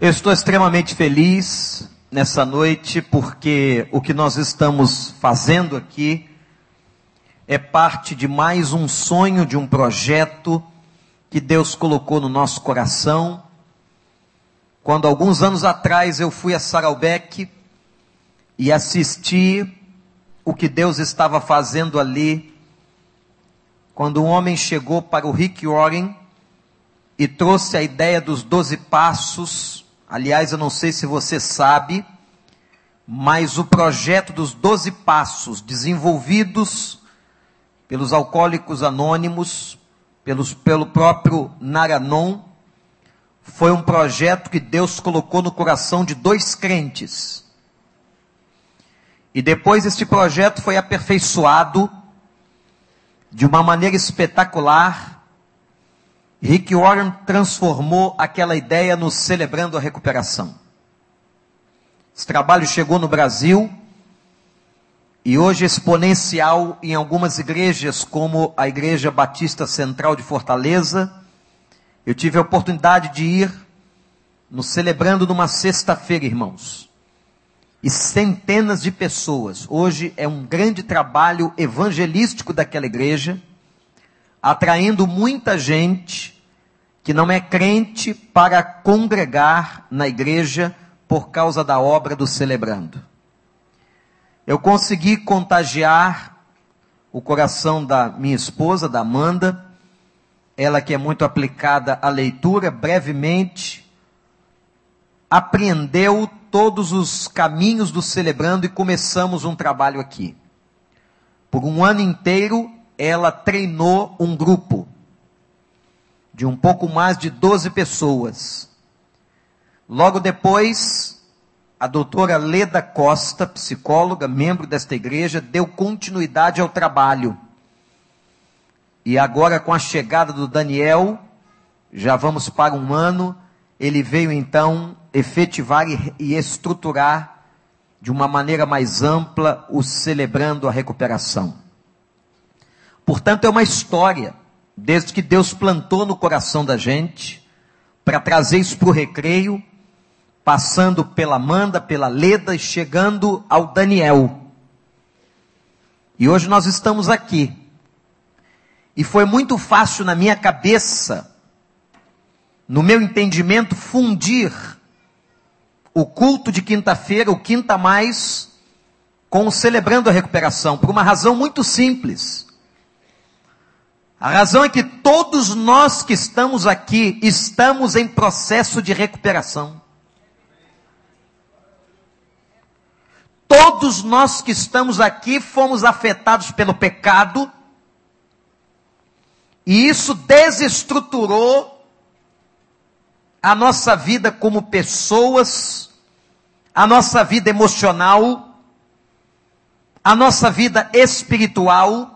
Eu estou extremamente feliz nessa noite porque o que nós estamos fazendo aqui é parte de mais um sonho, de um projeto que Deus colocou no nosso coração. Quando alguns anos atrás eu fui a Saraubeck e assisti o que Deus estava fazendo ali, quando um homem chegou para o Rick Warren e trouxe a ideia dos doze passos Aliás, eu não sei se você sabe, mas o projeto dos 12 passos desenvolvidos pelos alcoólicos anônimos, pelos, pelo próprio Naranon, foi um projeto que Deus colocou no coração de dois crentes. E depois este projeto foi aperfeiçoado de uma maneira espetacular Rick Warren transformou aquela ideia no Celebrando a Recuperação. Esse trabalho chegou no Brasil e hoje exponencial em algumas igrejas, como a Igreja Batista Central de Fortaleza. Eu tive a oportunidade de ir no Celebrando numa sexta-feira, irmãos. E centenas de pessoas. Hoje é um grande trabalho evangelístico daquela igreja, atraindo muita gente que não é crente para congregar na igreja por causa da obra do celebrando. Eu consegui contagiar o coração da minha esposa, da Amanda, ela que é muito aplicada à leitura, brevemente apreendeu todos os caminhos do celebrando e começamos um trabalho aqui. Por um ano inteiro, ela treinou um grupo de um pouco mais de 12 pessoas. Logo depois, a doutora Leda Costa, psicóloga, membro desta igreja, deu continuidade ao trabalho. E agora, com a chegada do Daniel, já vamos para um ano, ele veio então efetivar e, estruturar de uma maneira mais ampla o celebrando a recuperação. Portanto, é uma história desde que Deus plantou no coração da gente, para trazer isso para o recreio, passando pela Amanda, pela Leda e chegando ao Daniel. E hoje nós estamos aqui. E foi muito fácil na minha cabeça, no meu entendimento, fundir o culto de quinta-feira, o quinta mais, com o celebrando a recuperação, por uma razão muito simples. A razão é que todos nós que estamos aqui estamos em processo de recuperação. Todos nós que estamos aqui fomos afetados pelo pecado, e isso desestruturou a nossa vida como pessoas, a nossa vida emocional, a nossa vida espiritual,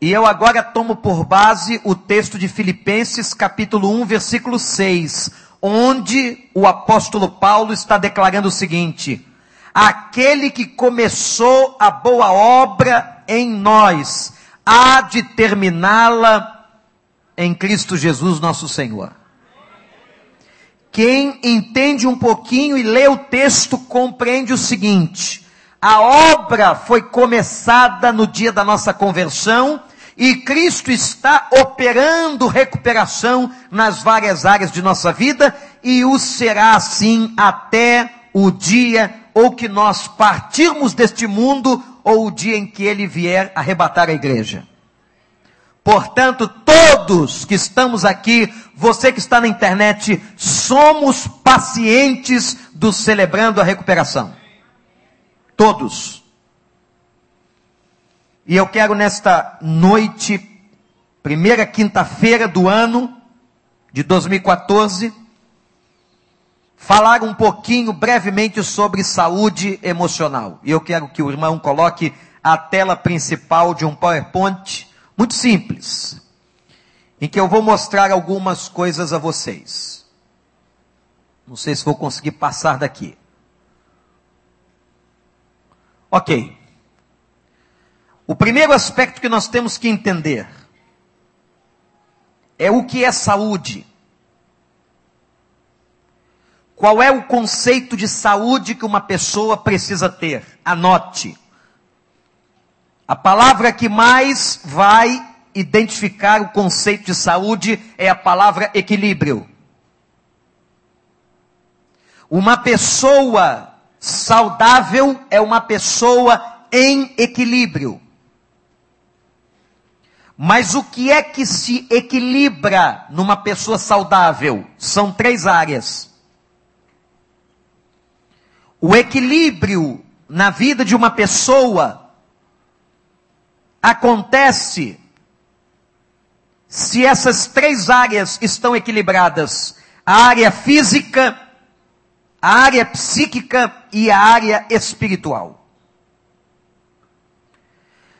e eu agora tomo por base o texto de Filipenses, capítulo 1, versículo 6, onde o apóstolo Paulo está declarando o seguinte: Aquele que começou a boa obra em nós, há de terminá-la em Cristo Jesus, nosso Senhor. Quem entende um pouquinho e lê o texto compreende o seguinte: a obra foi começada no dia da nossa conversão e Cristo está operando recuperação nas várias áreas de nossa vida e o será assim até o dia ou que nós partirmos deste mundo ou o dia em que ele vier arrebatar a igreja. Portanto, todos que estamos aqui, você que está na internet, somos pacientes do celebrando a recuperação. Todos. E eu quero nesta noite, primeira quinta-feira do ano de 2014, falar um pouquinho brevemente sobre saúde emocional. E eu quero que o irmão coloque a tela principal de um PowerPoint muito simples, em que eu vou mostrar algumas coisas a vocês. Não sei se vou conseguir passar daqui. Ok. O primeiro aspecto que nós temos que entender é o que é saúde. Qual é o conceito de saúde que uma pessoa precisa ter? Anote. A palavra que mais vai identificar o conceito de saúde é a palavra equilíbrio. Uma pessoa saudável é uma pessoa em equilíbrio. Mas o que é que se equilibra numa pessoa saudável? São três áreas. O equilíbrio na vida de uma pessoa acontece se essas três áreas estão equilibradas: a área física, a área psíquica e a área espiritual.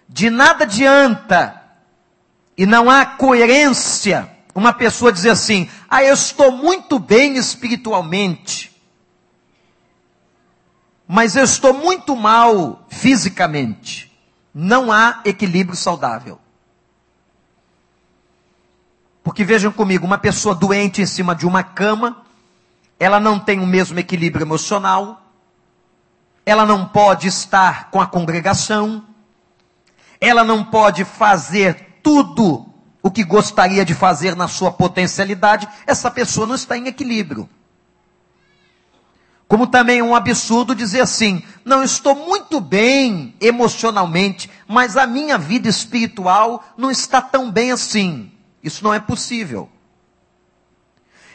De nada adianta e não há coerência uma pessoa dizer assim: "Ah, eu estou muito bem espiritualmente, mas eu estou muito mal fisicamente". Não há equilíbrio saudável. Porque vejam comigo, uma pessoa doente em cima de uma cama, ela não tem o mesmo equilíbrio emocional, ela não pode estar com a congregação, ela não pode fazer tudo o que gostaria de fazer na sua potencialidade, essa pessoa não está em equilíbrio. Como também é um absurdo dizer assim: não estou muito bem emocionalmente, mas a minha vida espiritual não está tão bem assim. Isso não é possível.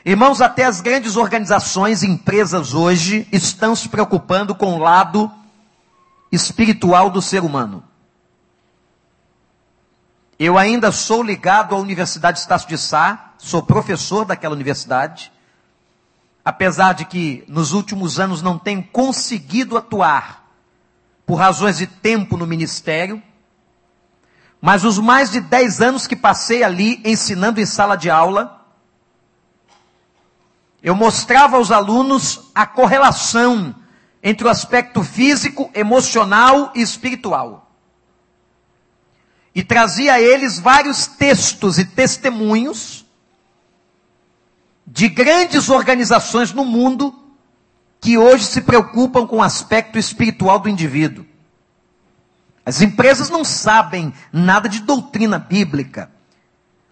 Irmãos, até as grandes organizações, empresas hoje, estão se preocupando com o lado espiritual do ser humano. Eu ainda sou ligado à Universidade Estácio de Sá, sou professor daquela universidade, apesar de que nos últimos anos não tenho conseguido atuar por razões de tempo no ministério, mas os mais de 10 anos que passei ali ensinando em sala de aula, eu mostrava aos alunos a correlação entre o aspecto físico, emocional e espiritual. E trazia a eles vários textos e testemunhos de grandes organizações no mundo que hoje se preocupam com o aspecto espiritual do indivíduo. As empresas não sabem nada de doutrina bíblica.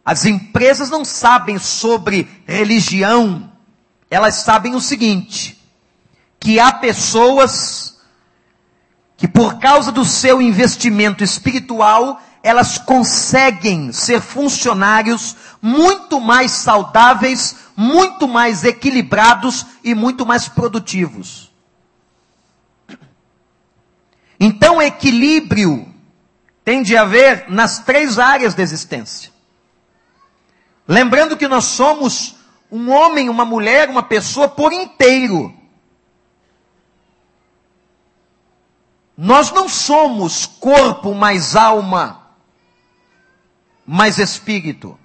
As empresas não sabem sobre religião. Elas sabem o seguinte: que há pessoas que por causa do seu investimento espiritual, elas conseguem ser funcionários muito mais saudáveis, muito mais equilibrados e muito mais produtivos. Então, equilíbrio tem de haver nas três áreas da existência. Lembrando que nós somos um homem, uma mulher, uma pessoa por inteiro. Nós não somos corpo mais alma, mais espírito.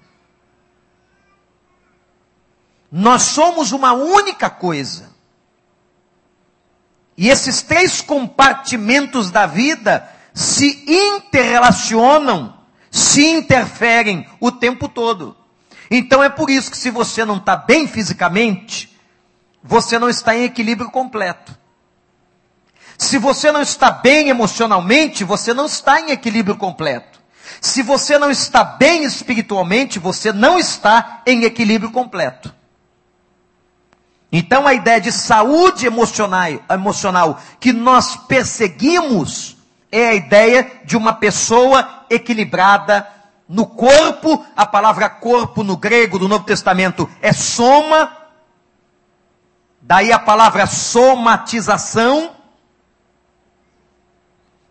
Nós somos uma única coisa. E esses três compartimentos da vida se interrelacionam, se interferem o tempo todo. Então é por isso que se você não está bem fisicamente, você não está em equilíbrio completo. Se você não está bem emocionalmente, você não está em equilíbrio completo. Se você não está bem espiritualmente, você não está em equilíbrio completo. Então a ideia de saúde emocional, emocional que nós perseguimos é a ideia de uma pessoa equilibrada no corpo. A palavra corpo no grego do Novo Testamento é soma. Daí a palavra somatização.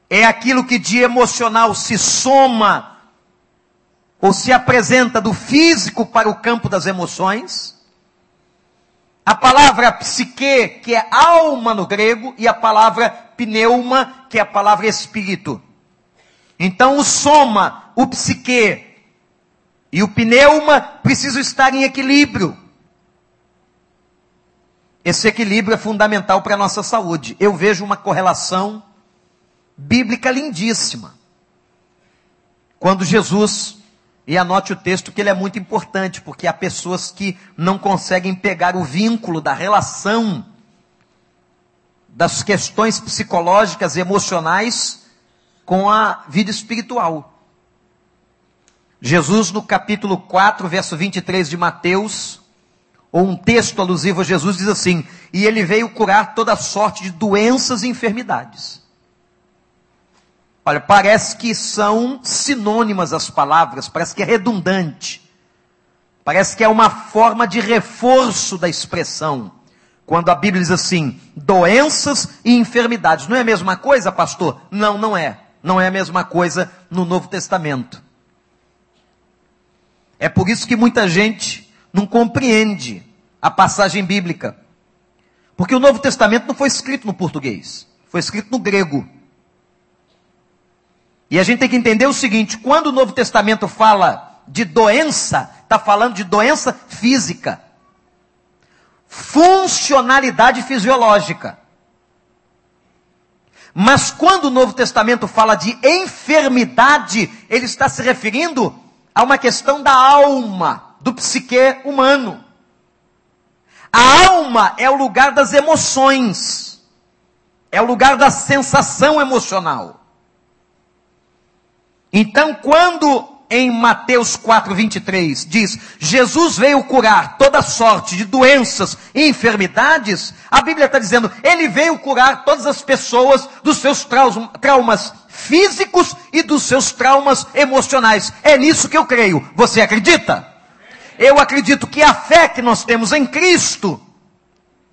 É aquilo que de emocional se soma ou se apresenta do físico para o campo das emoções. A palavra psique, que é alma no grego, e a palavra pneuma, que é a palavra espírito. Então o soma, o psique e o pneuma precisam estar em equilíbrio. Esse equilíbrio é fundamental para a nossa saúde. Eu vejo uma correlação bíblica lindíssima. Quando Jesus e anote o texto que ele é muito importante, porque há pessoas que não conseguem pegar o vínculo da relação das questões psicológicas e emocionais com a vida espiritual. Jesus, no capítulo 4, verso 23 de Mateus, ou um texto alusivo a Jesus, diz assim: E ele veio curar toda sorte de doenças e enfermidades. Olha, parece que são sinônimas as palavras, parece que é redundante. Parece que é uma forma de reforço da expressão. Quando a Bíblia diz assim, doenças e enfermidades. Não é a mesma coisa, pastor? Não, não é. Não é a mesma coisa no Novo Testamento. É por isso que muita gente não compreende a passagem bíblica. Porque o Novo Testamento não foi escrito no português, foi escrito no grego. E a gente tem que entender o seguinte: quando o Novo Testamento fala de doença, está falando de doença física, funcionalidade fisiológica. Mas quando o Novo Testamento fala de enfermidade, ele está se referindo a uma questão da alma, do psique humano. A alma é o lugar das emoções, é o lugar da sensação emocional. Então, quando em Mateus 4:23 diz: Jesus veio curar toda sorte de doenças e enfermidades, a Bíblia está dizendo: Ele veio curar todas as pessoas dos seus traumas físicos e dos seus traumas emocionais. É nisso que eu creio. Você acredita? Eu acredito que a fé que nós temos em Cristo,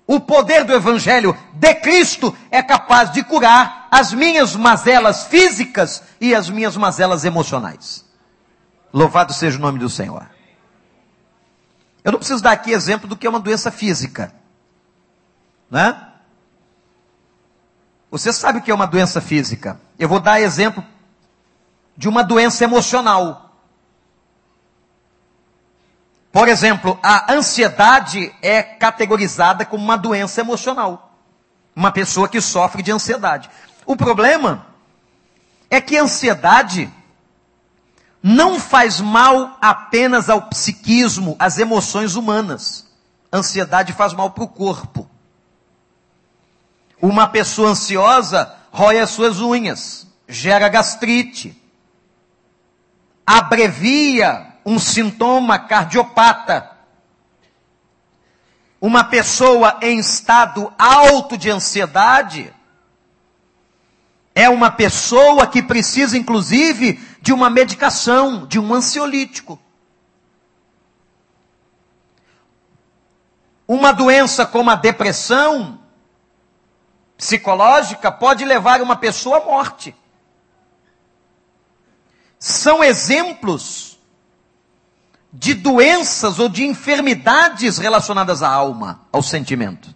o poder do Evangelho de Cristo, é capaz de curar as minhas mazelas físicas e as minhas mazelas emocionais. Louvado seja o nome do Senhor. Eu não preciso dar aqui exemplo do que é uma doença física. Né? Você sabe o que é uma doença física. Eu vou dar exemplo de uma doença emocional. Por exemplo, a ansiedade é categorizada como uma doença emocional. Uma pessoa que sofre de ansiedade. O problema é que a ansiedade não faz mal apenas ao psiquismo, às emoções humanas. A ansiedade faz mal para o corpo. Uma pessoa ansiosa rói as suas unhas, gera gastrite, abrevia um sintoma cardiopata. Uma pessoa em estado alto de ansiedade é uma pessoa que precisa, inclusive, de uma medicação, de um ansiolítico. Uma doença como a depressão psicológica pode levar uma pessoa à morte. São exemplos de doenças ou de enfermidades relacionadas à alma, ao sentimento.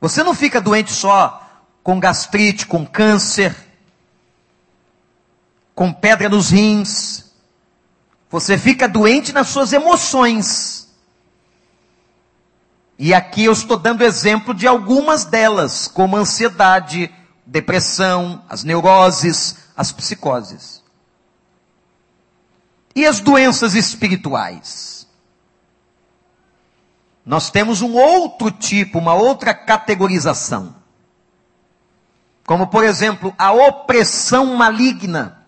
Você não fica doente só com gastrite, com câncer, com pedra nos rins. Você fica doente nas suas emoções. E aqui eu estou dando exemplo de algumas delas, como ansiedade, depressão, as neuroses, as psicoses. E as doenças espirituais? Nós temos um outro tipo, uma outra categorização. Como, por exemplo, a opressão maligna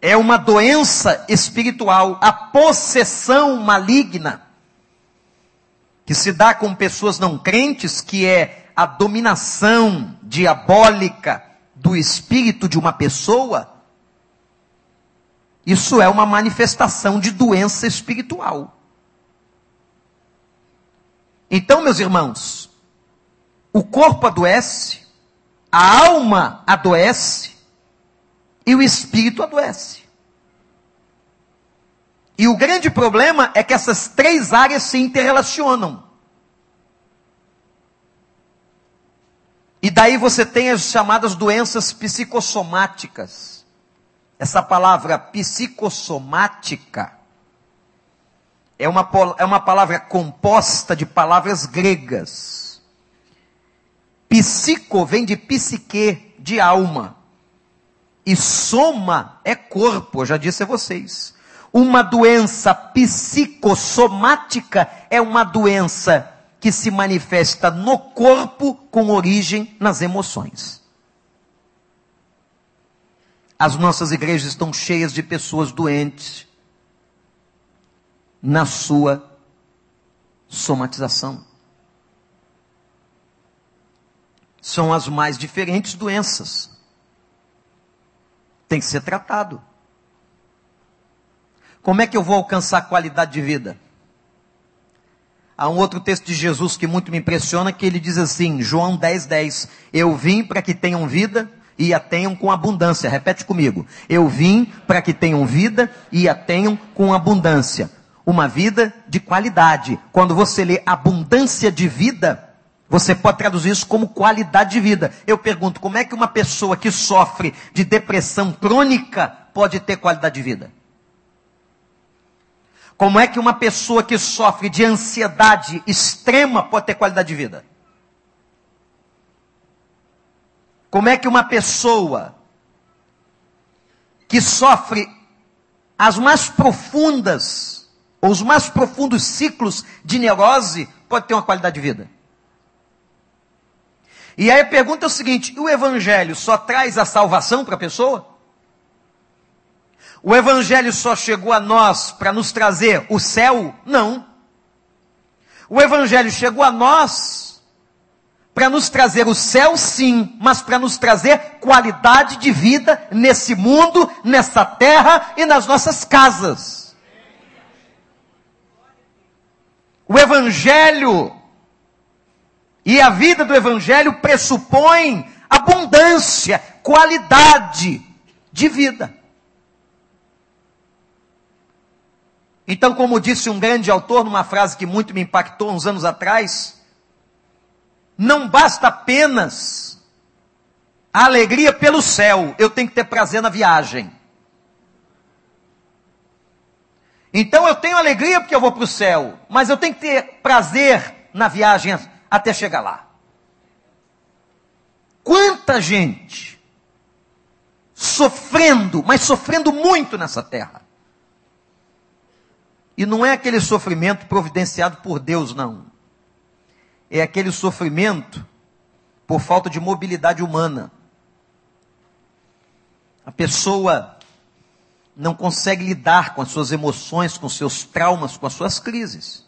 é uma doença espiritual, a possessão maligna, que se dá com pessoas não crentes, que é a dominação diabólica do espírito de uma pessoa, isso é uma manifestação de doença espiritual. Então, meus irmãos, o corpo adoece, a alma adoece, e o espírito adoece. E o grande problema é que essas três áreas se interrelacionam. E daí você tem as chamadas doenças psicossomáticas. Essa palavra psicossomática é uma, é uma palavra composta de palavras gregas. Psico vem de psique, de alma. E soma é corpo, eu já disse a vocês. Uma doença psicossomática é uma doença que se manifesta no corpo com origem nas emoções. As nossas igrejas estão cheias de pessoas doentes na sua somatização. São as mais diferentes doenças. Tem que ser tratado. Como é que eu vou alcançar qualidade de vida? Há um outro texto de Jesus que muito me impressiona, que ele diz assim, João 10, 10, eu vim para que tenham vida e a tenham com abundância. Repete comigo. Eu vim para que tenham vida e a tenham com abundância. Uma vida de qualidade. Quando você lê abundância de vida, você pode traduzir isso como qualidade de vida. Eu pergunto, como é que uma pessoa que sofre de depressão crônica pode ter qualidade de vida? Como é que uma pessoa que sofre de ansiedade extrema pode ter qualidade de vida? Como é que uma pessoa que sofre as mais profundas, ou os mais profundos ciclos de neurose, pode ter uma qualidade de vida? E aí a pergunta é o seguinte: o Evangelho só traz a salvação para a pessoa? O Evangelho só chegou a nós para nos trazer o céu? Não. O Evangelho chegou a nós para nos trazer o céu, sim, mas para nos trazer qualidade de vida nesse mundo, nessa terra e nas nossas casas. O Evangelho e a vida do Evangelho pressupõe abundância, qualidade de vida. Então, como disse um grande autor numa frase que muito me impactou uns anos atrás, não basta apenas a alegria pelo céu, eu tenho que ter prazer na viagem. Então eu tenho alegria porque eu vou para o céu, mas eu tenho que ter prazer na viagem até chegar lá. Quanta gente sofrendo, mas sofrendo muito nessa terra. E não é aquele sofrimento providenciado por Deus, não. É aquele sofrimento por falta de mobilidade humana. A pessoa não consegue lidar com as suas emoções, com seus traumas, com as suas crises.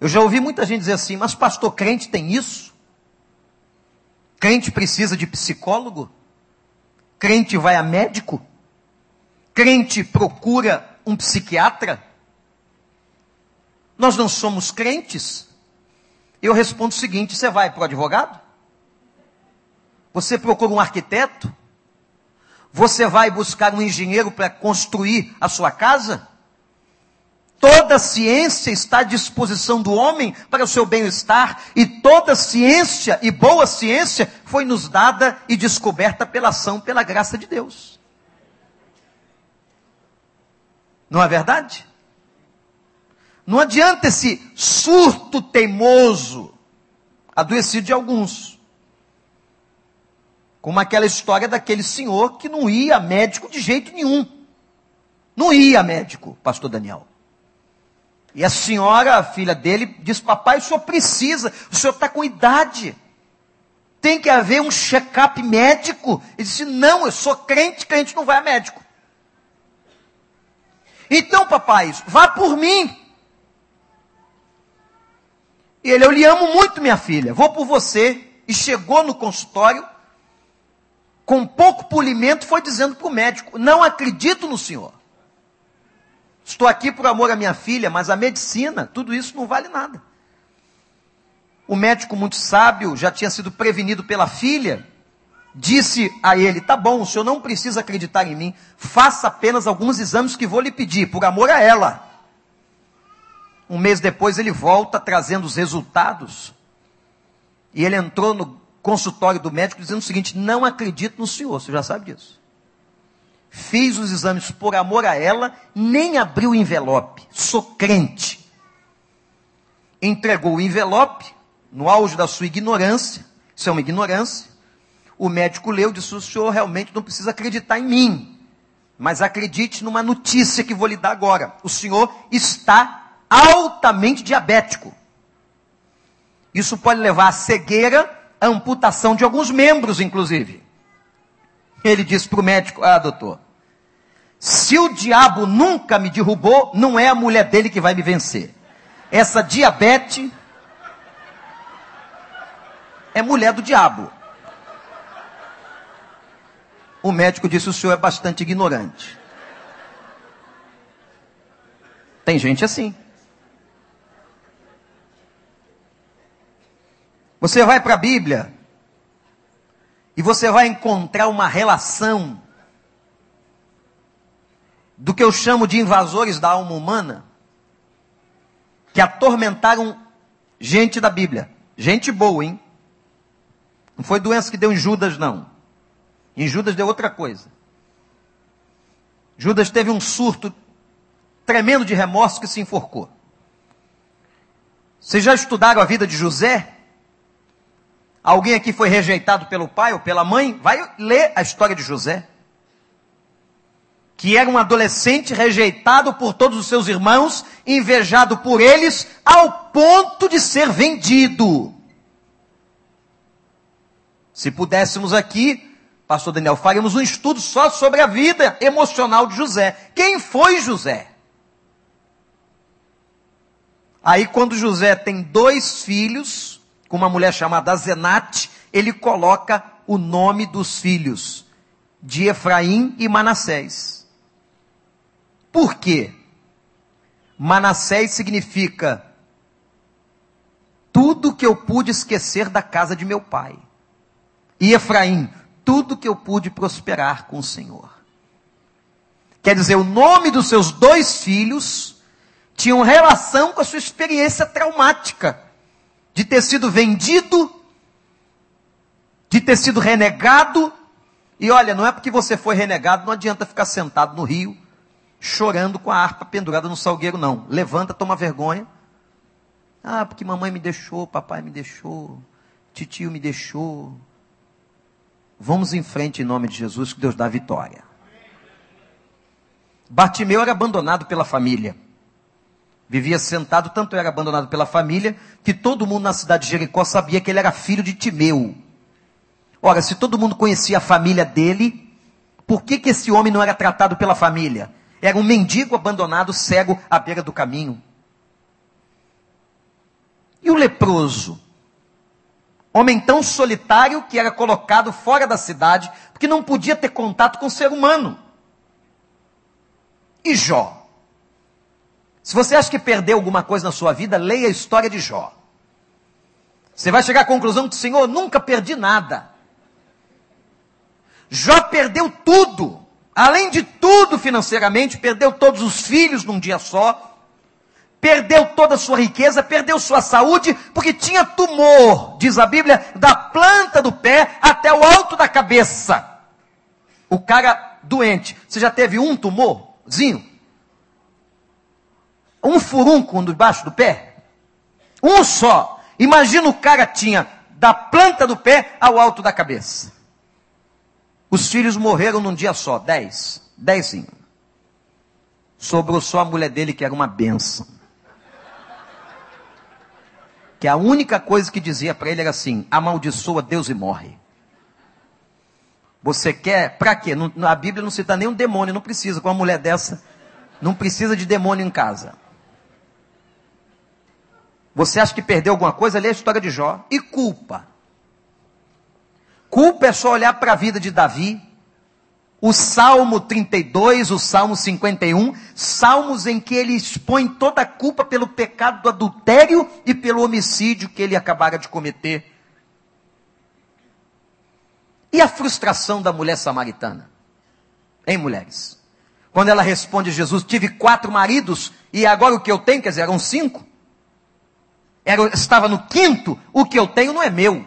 Eu já ouvi muita gente dizer assim, mas pastor, crente tem isso? Crente precisa de psicólogo? Crente vai a médico? Crente procura um psiquiatra? Nós não somos crentes? Eu respondo o seguinte: você vai para o advogado? Você procura um arquiteto? Você vai buscar um engenheiro para construir a sua casa? Toda ciência está à disposição do homem para o seu bem-estar, e toda ciência e boa ciência foi nos dada e descoberta pela ação, pela graça de Deus. Não é verdade? Não adianta esse surto teimoso, adoecido de alguns. Como aquela história daquele senhor que não ia médico de jeito nenhum. Não ia médico, pastor Daniel. E a senhora, a filha dele, diz: Papai, o senhor precisa, o senhor está com idade. Tem que haver um check-up médico. Ele disse: Não, eu sou crente, crente não vai a médico. Então, papai, vá por mim. E ele, eu lhe amo muito, minha filha, vou por você. E chegou no consultório, com pouco polimento, foi dizendo para o médico: Não acredito no senhor. Estou aqui por amor à minha filha, mas a medicina, tudo isso não vale nada. O médico, muito sábio, já tinha sido prevenido pela filha, disse a ele: Tá bom, o senhor não precisa acreditar em mim, faça apenas alguns exames que vou lhe pedir, por amor a ela. Um mês depois ele volta trazendo os resultados. E ele entrou no consultório do médico dizendo o seguinte: Não acredito no senhor, você já sabe disso. Fiz os exames por amor a ela, nem abriu o envelope, sou crente. Entregou o envelope, no auge da sua ignorância, isso é uma ignorância, o médico leu disse: o senhor realmente não precisa acreditar em mim, mas acredite numa notícia que vou lhe dar agora. O senhor está altamente diabético. Isso pode levar à cegueira, à amputação de alguns membros, inclusive. Ele disse para o médico: Ah, doutor, se o diabo nunca me derrubou, não é a mulher dele que vai me vencer. Essa diabetes é mulher do diabo. O médico disse: o senhor é bastante ignorante. Tem gente assim. Você vai para a Bíblia e você vai encontrar uma relação do que eu chamo de invasores da alma humana que atormentaram gente da Bíblia. Gente boa, hein? Não foi doença que deu em Judas, não. Em Judas deu outra coisa. Judas teve um surto tremendo de remorso que se enforcou. Vocês já estudaram a vida de José? Alguém aqui foi rejeitado pelo pai ou pela mãe? Vai ler a história de José. Que era um adolescente rejeitado por todos os seus irmãos, invejado por eles, ao ponto de ser vendido. Se pudéssemos aqui, pastor Daniel, faríamos um estudo só sobre a vida emocional de José. Quem foi José? Aí, quando José tem dois filhos, com uma mulher chamada Zenate, ele coloca o nome dos filhos, de Efraim e Manassés. Por quê? Manassés significa tudo que eu pude esquecer da casa de meu pai. E Efraim, tudo que eu pude prosperar com o Senhor. Quer dizer, o nome dos seus dois filhos tinham relação com a sua experiência traumática de ter sido vendido, de ter sido renegado. E olha, não é porque você foi renegado, não adianta ficar sentado no rio, chorando com a harpa pendurada no salgueiro, não. Levanta, toma vergonha. Ah, porque mamãe me deixou, papai me deixou, titio me deixou, Vamos em frente em nome de Jesus, que Deus dá vitória. Bartimeu era abandonado pela família. Vivia sentado, tanto era abandonado pela família, que todo mundo na cidade de Jericó sabia que ele era filho de Timeu. Ora, se todo mundo conhecia a família dele, por que, que esse homem não era tratado pela família? Era um mendigo abandonado, cego, à beira do caminho. E o leproso? Homem tão solitário que era colocado fora da cidade, porque não podia ter contato com o ser humano. E Jó? Se você acha que perdeu alguma coisa na sua vida, leia a história de Jó. Você vai chegar à conclusão que, Senhor, nunca perdi nada. Jó perdeu tudo. Além de tudo financeiramente, perdeu todos os filhos num dia só, perdeu toda a sua riqueza, perdeu sua saúde, porque tinha tumor, diz a Bíblia, da planta do pé até o alto da cabeça. O cara doente. Você já teve um tumorzinho? Um furúnculo debaixo do pé? Um só. Imagina o cara tinha da planta do pé ao alto da cabeça. Os filhos morreram num dia só, dez. Dezinho. Sobrou só a mulher dele, que era uma benção que a única coisa que dizia para ele era assim: amaldiçoa Deus e morre. Você quer, para quê? Não, a Bíblia não cita nem um demônio, não precisa, com uma mulher dessa, não precisa de demônio em casa. Você acha que perdeu alguma coisa? Lê a história de Jó. E culpa. Culpa é só olhar para a vida de Davi, o Salmo 32, o Salmo 51, salmos em que ele expõe toda a culpa pelo pecado do adultério e pelo homicídio que ele acabara de cometer. E a frustração da mulher samaritana? Hein, mulheres? Quando ela responde a Jesus, tive quatro maridos e agora o que eu tenho, quer dizer, eram cinco. Era, estava no quinto, o que eu tenho não é meu.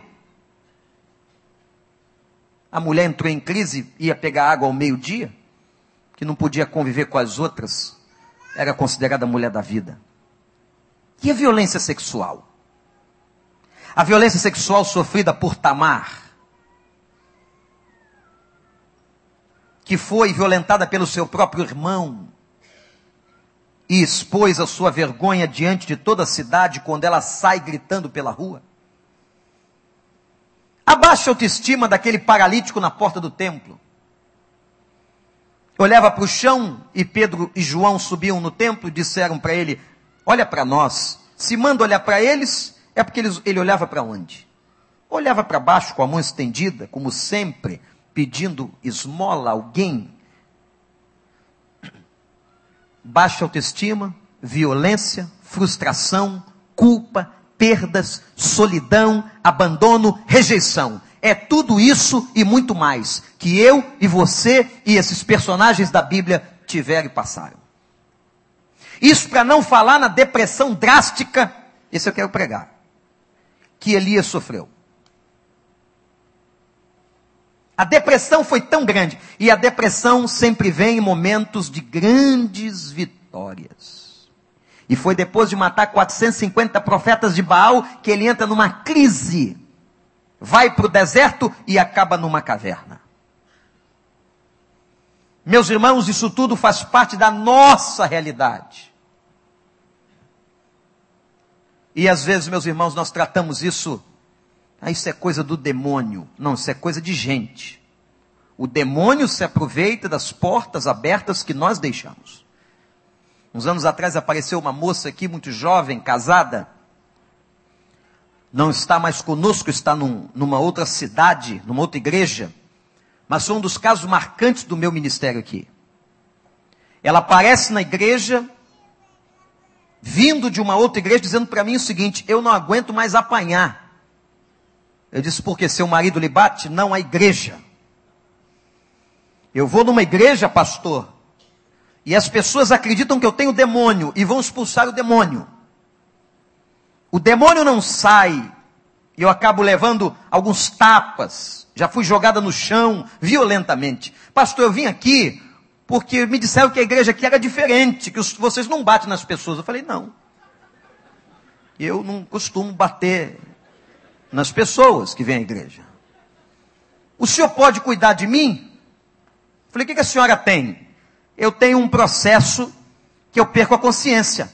A mulher entrou em crise, ia pegar água ao meio-dia, que não podia conviver com as outras, era considerada mulher da vida. E a violência sexual? A violência sexual sofrida por Tamar, que foi violentada pelo seu próprio irmão, e expôs a sua vergonha diante de toda a cidade quando ela sai gritando pela rua? A baixa autoestima daquele paralítico na porta do templo. Olhava para o chão e Pedro e João subiam no templo e disseram para ele: Olha para nós. Se manda olhar para eles, é porque eles, ele olhava para onde? Olhava para baixo com a mão estendida, como sempre, pedindo esmola a alguém. Baixa autoestima, violência, frustração, culpa, perdas, solidão, abandono, rejeição. É tudo isso e muito mais que eu e você e esses personagens da Bíblia tiveram e passaram. Isso para não falar na depressão drástica, isso eu quero pregar, que Elias sofreu. A depressão foi tão grande, e a depressão sempre vem em momentos de grandes vitórias. E foi depois de matar 450 profetas de Baal que ele entra numa crise. Vai para o deserto e acaba numa caverna. Meus irmãos, isso tudo faz parte da nossa realidade. E às vezes, meus irmãos, nós tratamos isso, ah, isso é coisa do demônio. Não, isso é coisa de gente. O demônio se aproveita das portas abertas que nós deixamos. Uns anos atrás apareceu uma moça aqui, muito jovem, casada. Não está mais conosco, está num, numa outra cidade, numa outra igreja. Mas foi um dos casos marcantes do meu ministério aqui. Ela aparece na igreja, vindo de uma outra igreja, dizendo para mim o seguinte: eu não aguento mais apanhar. Eu disse, porque seu marido lhe bate? Não, a igreja. Eu vou numa igreja, pastor, e as pessoas acreditam que eu tenho demônio e vão expulsar o demônio. O demônio não sai. E eu acabo levando alguns tapas. Já fui jogada no chão violentamente. Pastor, eu vim aqui porque me disseram que a igreja aqui era diferente, que vocês não batem nas pessoas. Eu falei, não. Eu não costumo bater nas pessoas que vêm à igreja. O senhor pode cuidar de mim? Eu falei, o que, que a senhora tem? Eu tenho um processo que eu perco a consciência.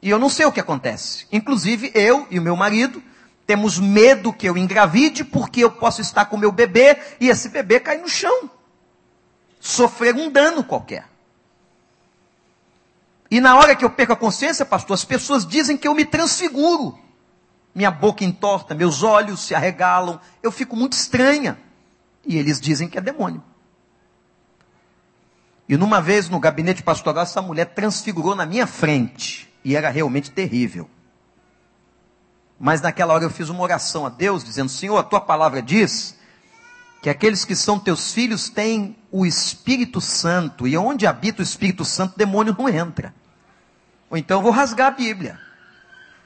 E eu não sei o que acontece. Inclusive, eu e o meu marido temos medo que eu engravide, porque eu posso estar com meu bebê e esse bebê cair no chão. Sofrer um dano qualquer. E na hora que eu perco a consciência, pastor, as pessoas dizem que eu me transfiguro. Minha boca entorta, meus olhos se arregalam, eu fico muito estranha. E eles dizem que é demônio. E numa vez no gabinete pastoral, essa mulher transfigurou na minha frente. E era realmente terrível. Mas naquela hora eu fiz uma oração a Deus, dizendo: Senhor, a tua palavra diz que aqueles que são teus filhos têm o Espírito Santo. E onde habita o Espírito Santo, demônio não entra. Ou então eu vou rasgar a Bíblia.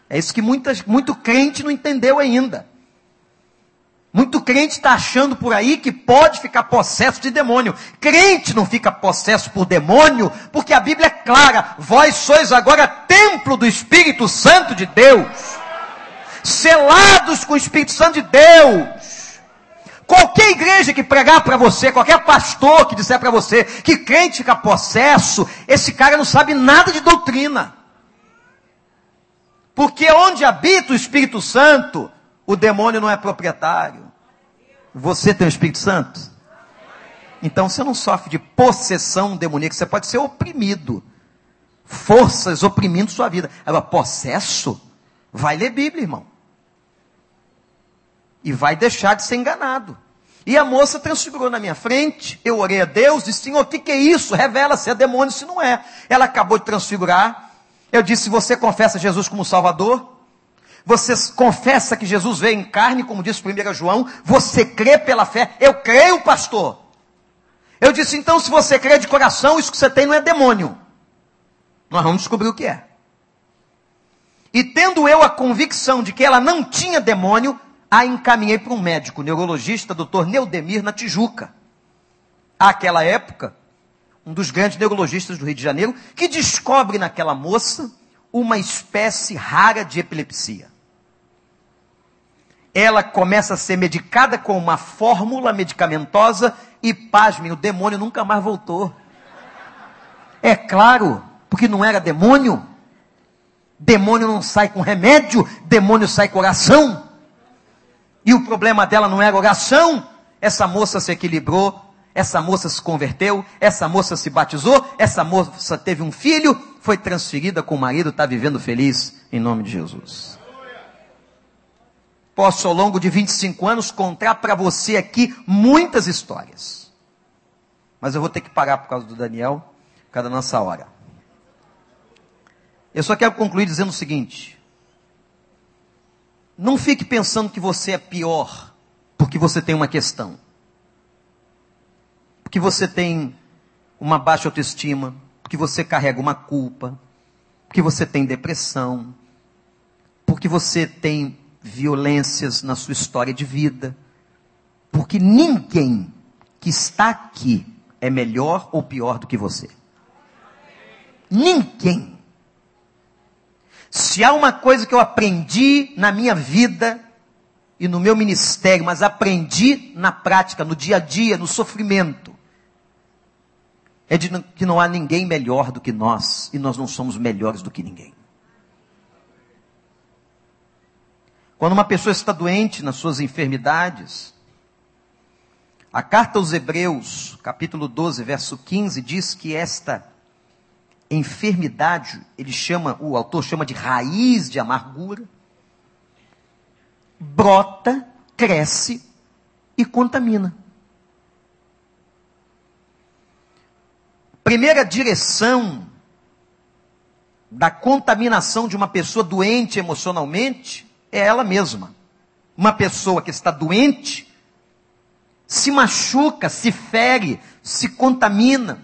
É isso que muita, muito crente não entendeu ainda. Muito crente está achando por aí que pode ficar possesso de demônio. Crente não fica possesso por demônio, porque a Bíblia é clara: vós sois agora templo do Espírito Santo de Deus, selados com o Espírito Santo de Deus. Qualquer igreja que pregar para você, qualquer pastor que disser para você que crente fica possesso, esse cara não sabe nada de doutrina. Porque onde habita o Espírito Santo, o demônio não é proprietário. Você tem o Espírito Santo? Então você não sofre de possessão demoníaca, você pode ser oprimido. Forças oprimindo sua vida. Agora, possesso? Vai ler Bíblia, irmão. E vai deixar de ser enganado. E a moça transfigurou na minha frente. Eu orei a Deus, disse: Senhor, o que, que é isso? Revela se é demônio, se não é. Ela acabou de transfigurar. Eu disse: Você confessa Jesus como Salvador? Você confessa que Jesus veio em carne, como diz 1 João, você crê pela fé. Eu creio, pastor. Eu disse, então, se você crê de coração, isso que você tem não é demônio. Nós vamos descobrir o que é. E tendo eu a convicção de que ela não tinha demônio, a encaminhei para um médico, neurologista, doutor Neudemir, na Tijuca. Àquela época, um dos grandes neurologistas do Rio de Janeiro, que descobre naquela moça uma espécie rara de epilepsia ela começa a ser medicada com uma fórmula medicamentosa e, pasmem, o demônio nunca mais voltou. É claro, Porque não era demônio. Demônio não sai com remédio, demônio sai com oração. E o problema dela não era oração. Essa moça se equilibrou, essa moça se converteu, essa moça se batizou, essa moça teve um filho, foi transferida com o marido, está vivendo feliz, em nome de Jesus. Posso, ao longo de 25 anos, contar para você aqui muitas histórias. Mas eu vou ter que parar por causa do Daniel, por causa da nossa hora. Eu só quero concluir dizendo o seguinte: não fique pensando que você é pior porque você tem uma questão porque você tem uma baixa autoestima, porque você carrega uma culpa, porque você tem depressão, porque você tem violências na sua história de vida. Porque ninguém que está aqui é melhor ou pior do que você. Ninguém. Se há uma coisa que eu aprendi na minha vida e no meu ministério, mas aprendi na prática, no dia a dia, no sofrimento, é de que não há ninguém melhor do que nós e nós não somos melhores do que ninguém. Quando uma pessoa está doente nas suas enfermidades, a carta aos Hebreus, capítulo 12, verso 15, diz que esta enfermidade, ele chama, o autor chama de raiz de amargura, brota, cresce e contamina. Primeira direção da contaminação de uma pessoa doente emocionalmente é ela mesma. Uma pessoa que está doente se machuca, se fere, se contamina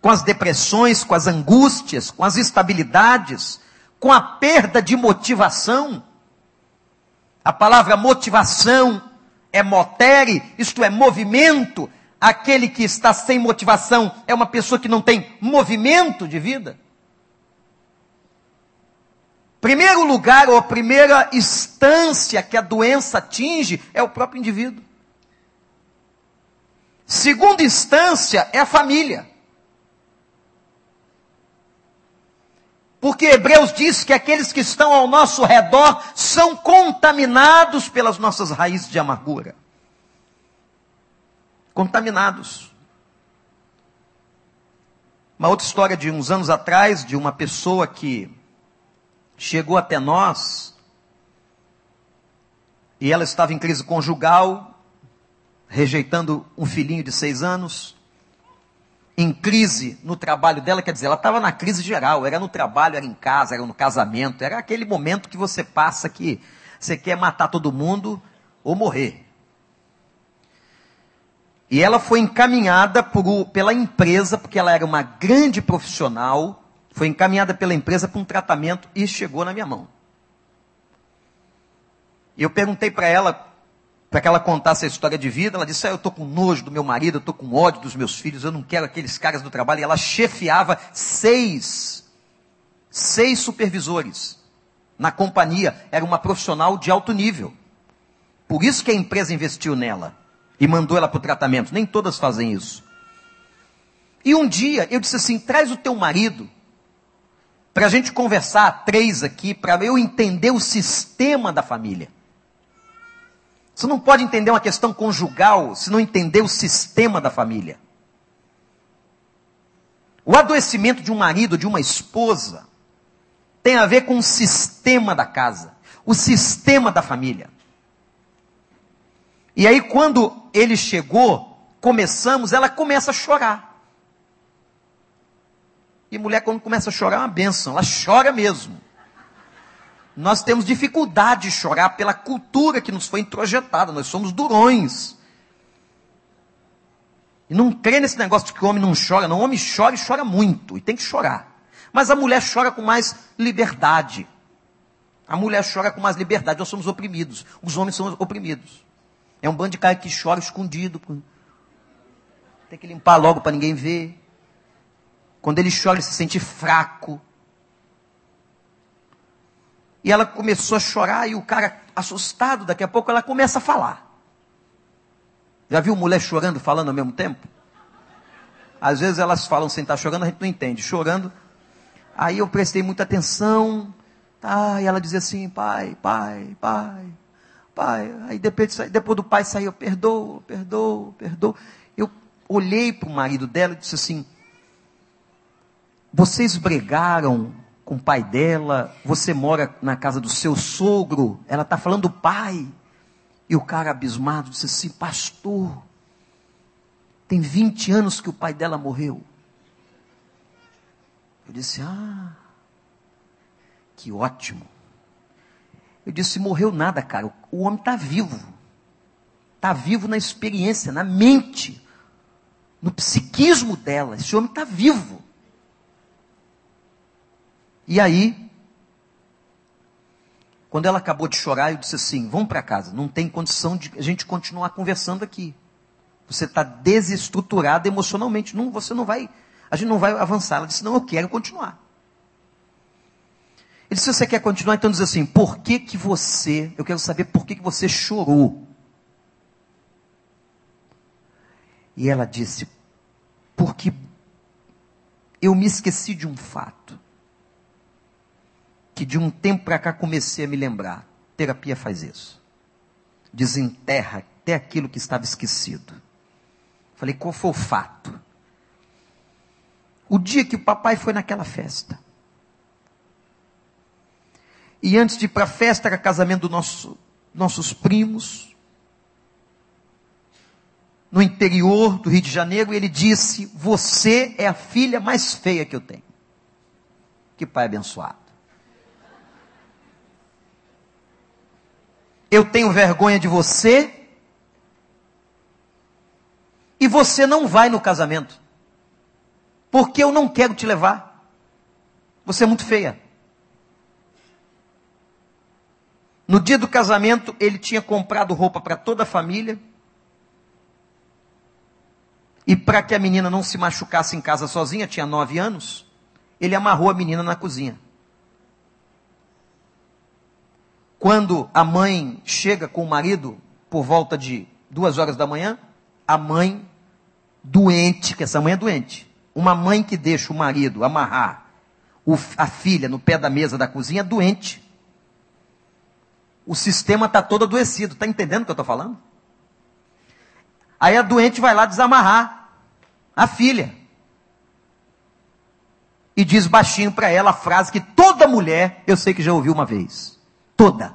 com as depressões, com as angústias, com as instabilidades, com a perda de motivação. A palavra motivação é motere, isto é movimento, aquele que está sem motivação é uma pessoa que não tem movimento de vida? Primeiro lugar, ou a primeira instância que a doença atinge é o próprio indivíduo. Segunda instância é a família. Porque Hebreus diz que aqueles que estão ao nosso redor são contaminados pelas nossas raízes de amargura contaminados. Uma outra história de uns anos atrás, de uma pessoa que chegou até nós e ela estava em crise conjugal, rejeitando um filhinho de seis anos, em crise no trabalho dela, quer dizer, ela estava na crise geral, era no trabalho, era em casa, era no casamento, era aquele momento que você passa que você quer matar todo mundo ou morrer. E ela foi encaminhada por, pela empresa, porque ela era uma grande profissional, foi encaminhada pela empresa para um tratamento e chegou na minha mão. E eu perguntei para ela, para que ela contasse a história de vida, ela disse: ah, Eu estou com nojo do meu marido, eu estou com ódio dos meus filhos, eu não quero aqueles caras do trabalho. E ela chefiava seis, seis supervisores na companhia, era uma profissional de alto nível. Por isso que a empresa investiu nela e mandou ela para o tratamento. Nem todas fazem isso. E um dia eu disse assim: traz o teu marido para a gente conversar três aqui, para eu entender o sistema da família. Você não pode entender uma questão conjugal se não entender o sistema da família. O adoecimento de um marido, de uma esposa, tem a ver com o sistema da casa, o sistema da família. E aí, quando ele chegou, começamos, ela começa a chorar. E mulher, quando começa a chorar, é uma benção, ela chora mesmo. Nós temos dificuldade de chorar pela cultura que nos foi introjetada, nós somos durões. E não crê nesse negócio de que o homem não chora, não. O homem chora e chora muito, e tem que chorar. Mas a mulher chora com mais liberdade. A mulher chora com mais liberdade, nós somos oprimidos. Os homens são oprimidos. É um bando de cara que chora escondido. Tem que limpar logo para ninguém ver. Quando ele chora, ele se sente fraco. E ela começou a chorar e o cara, assustado, daqui a pouco ela começa a falar. Já viu mulher chorando, falando ao mesmo tempo? Às vezes elas falam sem estar chorando, a gente não entende. Chorando. Aí eu prestei muita atenção, tá? E ela dizia assim, pai, pai, pai, pai. Aí depois, depois do pai saiu, perdoa, perdoa, perdoa. Eu olhei para o marido dela e disse assim, vocês bregaram com o pai dela, você mora na casa do seu sogro, ela está falando do pai. E o cara abismado disse assim, pastor, tem 20 anos que o pai dela morreu. Eu disse: Ah, que ótimo. Eu disse: Morreu nada, cara. O homem está vivo. Está vivo na experiência, na mente, no psiquismo dela. Esse homem está vivo. E aí, quando ela acabou de chorar, eu disse assim: Vamos para casa. Não tem condição de a gente continuar conversando aqui. Você está desestruturado emocionalmente. Não, você não vai a gente não vai avançar. Ela disse, não, eu quero continuar. Ele disse, se você quer continuar, então diz assim, por que que você, eu quero saber por que que você chorou. E ela disse, porque eu me esqueci de um fato. Que de um tempo para cá comecei a me lembrar. Terapia faz isso. Desenterra até aquilo que estava esquecido. Falei, qual foi o fato? o dia que o papai foi naquela festa. E antes de ir para a festa, era casamento dos nosso, nossos primos, no interior do Rio de Janeiro, e ele disse: Você é a filha mais feia que eu tenho. Que pai abençoado. Eu tenho vergonha de você, e você não vai no casamento porque eu não quero te levar. Você é muito feia. No dia do casamento, ele tinha comprado roupa para toda a família. E para que a menina não se machucasse em casa sozinha, tinha nove anos, ele amarrou a menina na cozinha. Quando a mãe chega com o marido, por volta de duas horas da manhã, a mãe doente, que essa mãe é doente, uma mãe que deixa o marido amarrar o, a filha no pé da mesa da cozinha é doente. O sistema está todo adoecido. Está entendendo o que eu estou falando? Aí a doente vai lá desamarrar a filha. E diz baixinho para ela a frase que toda mulher, eu sei que já ouviu uma vez. Toda.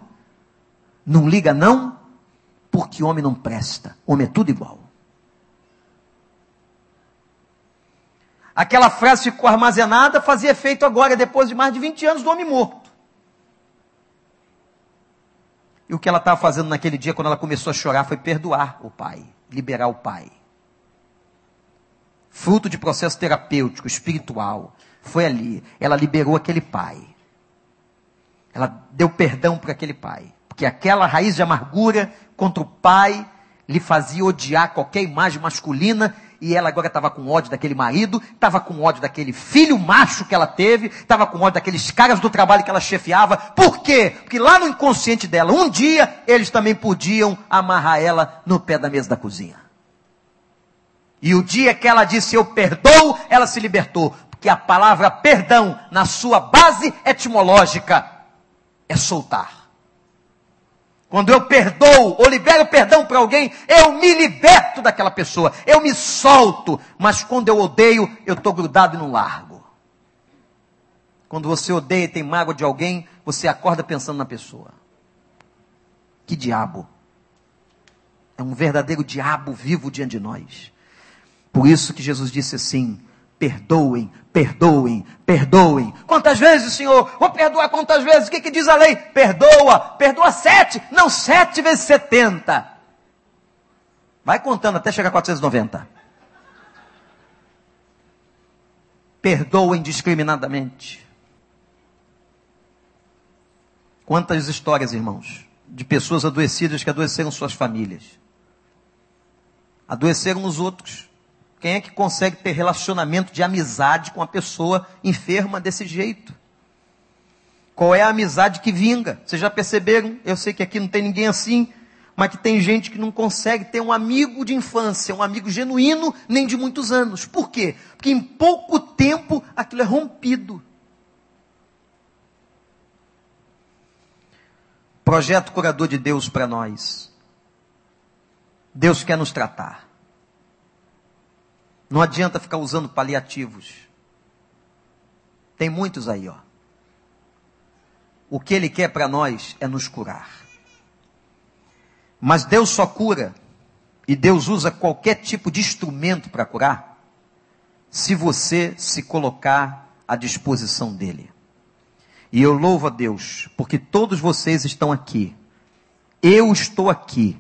Não liga não, porque homem não presta. Homem é tudo igual. Aquela frase ficou armazenada, fazia efeito agora, depois de mais de 20 anos do homem morto. E o que ela estava fazendo naquele dia, quando ela começou a chorar, foi perdoar o pai, liberar o pai. Fruto de processo terapêutico, espiritual. Foi ali. Ela liberou aquele pai. Ela deu perdão para aquele pai. Porque aquela raiz de amargura contra o pai lhe fazia odiar qualquer imagem masculina e ela agora estava com ódio daquele marido, estava com ódio daquele filho macho que ela teve, estava com ódio daqueles caras do trabalho que ela chefiava. Por quê? Porque lá no inconsciente dela, um dia, eles também podiam amarrar ela no pé da mesa da cozinha. E o dia que ela disse eu perdoo, ela se libertou. Porque a palavra perdão, na sua base etimológica, é soltar. Quando eu perdoo ou libero perdão para alguém, eu me liberto daquela pessoa, eu me solto. Mas quando eu odeio, eu estou grudado e não largo. Quando você odeia e tem mágoa de alguém, você acorda pensando na pessoa. Que diabo! É um verdadeiro diabo vivo diante de nós. Por isso que Jesus disse assim: Perdoem, perdoem, perdoem. Quantas vezes, Senhor? Vou perdoar quantas vezes? O que, que diz a lei? Perdoa, perdoa sete, não sete vezes setenta. Vai contando até chegar a 490. Perdoem discriminadamente. Quantas histórias, irmãos, de pessoas adoecidas que adoeceram suas famílias. Adoeceram os outros quem é que consegue ter relacionamento de amizade com uma pessoa enferma desse jeito? Qual é a amizade que vinga? Vocês já perceberam? Eu sei que aqui não tem ninguém assim, mas que tem gente que não consegue ter um amigo de infância, um amigo genuíno, nem de muitos anos. Por quê? Porque em pouco tempo aquilo é rompido. Projeto curador de Deus para nós. Deus quer nos tratar. Não adianta ficar usando paliativos. Tem muitos aí, ó. O que Ele quer para nós é nos curar. Mas Deus só cura, e Deus usa qualquer tipo de instrumento para curar, se você se colocar à disposição dEle. E eu louvo a Deus, porque todos vocês estão aqui. Eu estou aqui,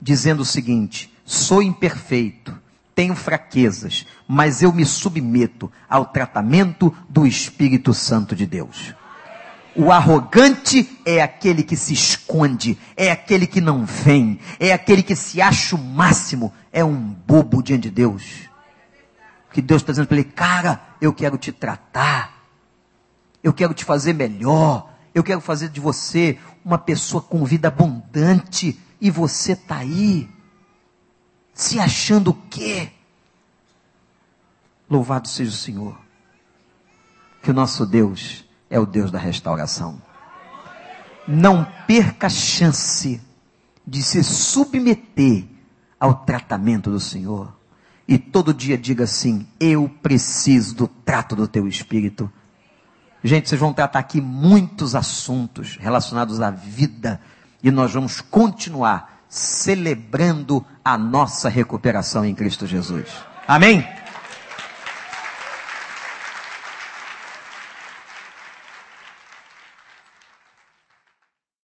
dizendo o seguinte: sou imperfeito, tenho fraquezas, mas eu me submeto ao tratamento do Espírito Santo de Deus. O arrogante é aquele que se esconde, é aquele que não vem, é aquele que se acha o máximo, é um bobo diante de Deus. Que Deus está dizendo para ele, cara, eu quero te tratar, eu quero te fazer melhor, eu quero fazer de você uma pessoa com vida abundante, e você está aí, se achando o quê? Louvado seja o Senhor, que o nosso Deus é o Deus da restauração. Não perca a chance de se submeter ao tratamento do Senhor. E todo dia diga assim: Eu preciso do trato do teu espírito. Gente, vocês vão tratar aqui muitos assuntos relacionados à vida. E nós vamos continuar celebrando a nossa recuperação em Cristo Jesus. Amém?